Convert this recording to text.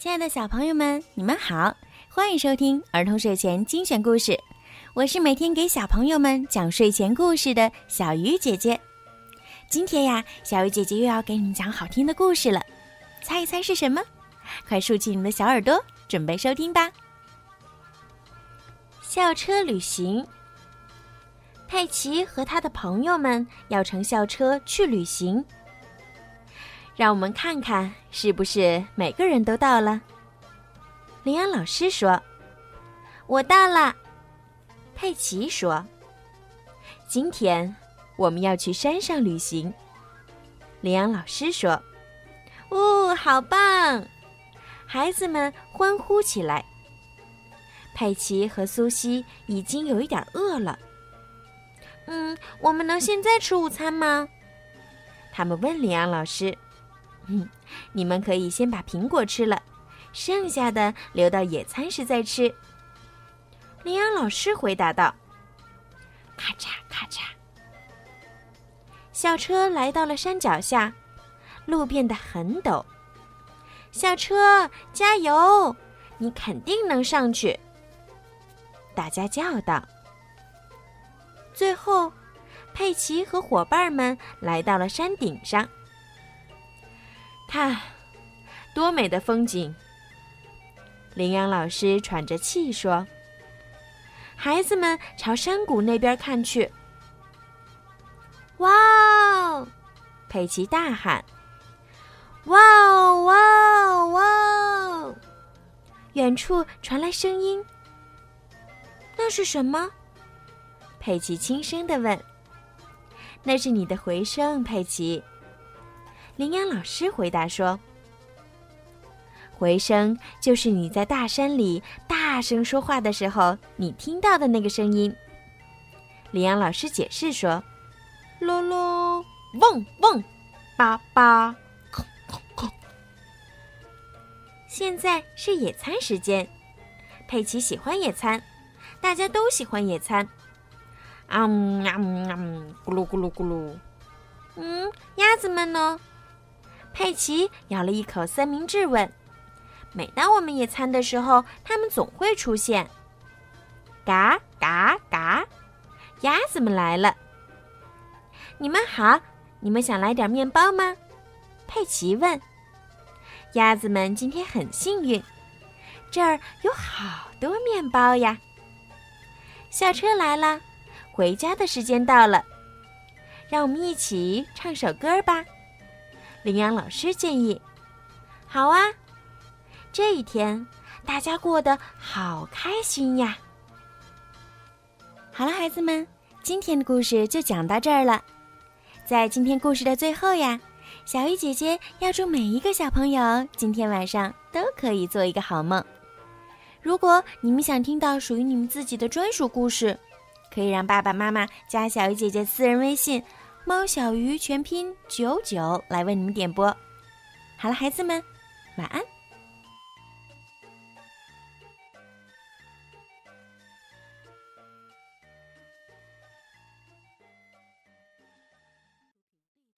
亲爱的小朋友们，你们好，欢迎收听儿童睡前精选故事。我是每天给小朋友们讲睡前故事的小鱼姐姐。今天呀，小鱼姐姐又要给你们讲好听的故事了，猜一猜是什么？快竖起你们的小耳朵，准备收听吧。校车旅行，佩奇和他的朋友们要乘校车去旅行。让我们看看是不是每个人都到了。林阳老师说：“我到了。”佩奇说：“今天我们要去山上旅行。”林阳老师说：“哦，好棒！”孩子们欢呼起来。佩奇和苏西已经有一点饿了。嗯，我们能现在吃午餐吗？他们问林阳老师。嗯，你们可以先把苹果吃了，剩下的留到野餐时再吃。羚羊老师回答道：“咔嚓咔嚓。”校车来到了山脚下，路变得很陡。校车加油，你肯定能上去！大家叫道。最后，佩奇和伙伴们来到了山顶上。看，多美的风景！羚羊老师喘着气说：“孩子们朝山谷那边看去。”哇哦！佩奇大喊：“哇哦哇哦哇哦！”远处传来声音。那是什么？佩奇轻声的问。“那是你的回声，佩奇。”羚羊老师回答说：“回声就是你在大山里大声说话的时候，你听到的那个声音。”羚羊老师解释说：“咯咯，嗡嗡，叭叭，空空空。”现在是野餐时间，佩奇喜欢野餐，大家都喜欢野餐。啊嗯啊嗯啊嗯，咕噜咕噜咕噜。嗯，鸭子们呢？佩奇咬了一口三明治，问：“每当我们野餐的时候，它们总会出现。”嘎嘎嘎，鸭子们来了。你们好，你们想来点面包吗？佩奇问。鸭子们今天很幸运，这儿有好多面包呀。校车来了，回家的时间到了，让我们一起唱首歌吧。羚羊老师建议：“好啊，这一天大家过得好开心呀！”好了，孩子们，今天的故事就讲到这儿了。在今天故事的最后呀，小鱼姐姐要祝每一个小朋友今天晚上都可以做一个好梦。如果你们想听到属于你们自己的专属故事，可以让爸爸妈妈加小鱼姐姐私人微信。猫小鱼全拼九九来为你们点播。好了，孩子们，晚安。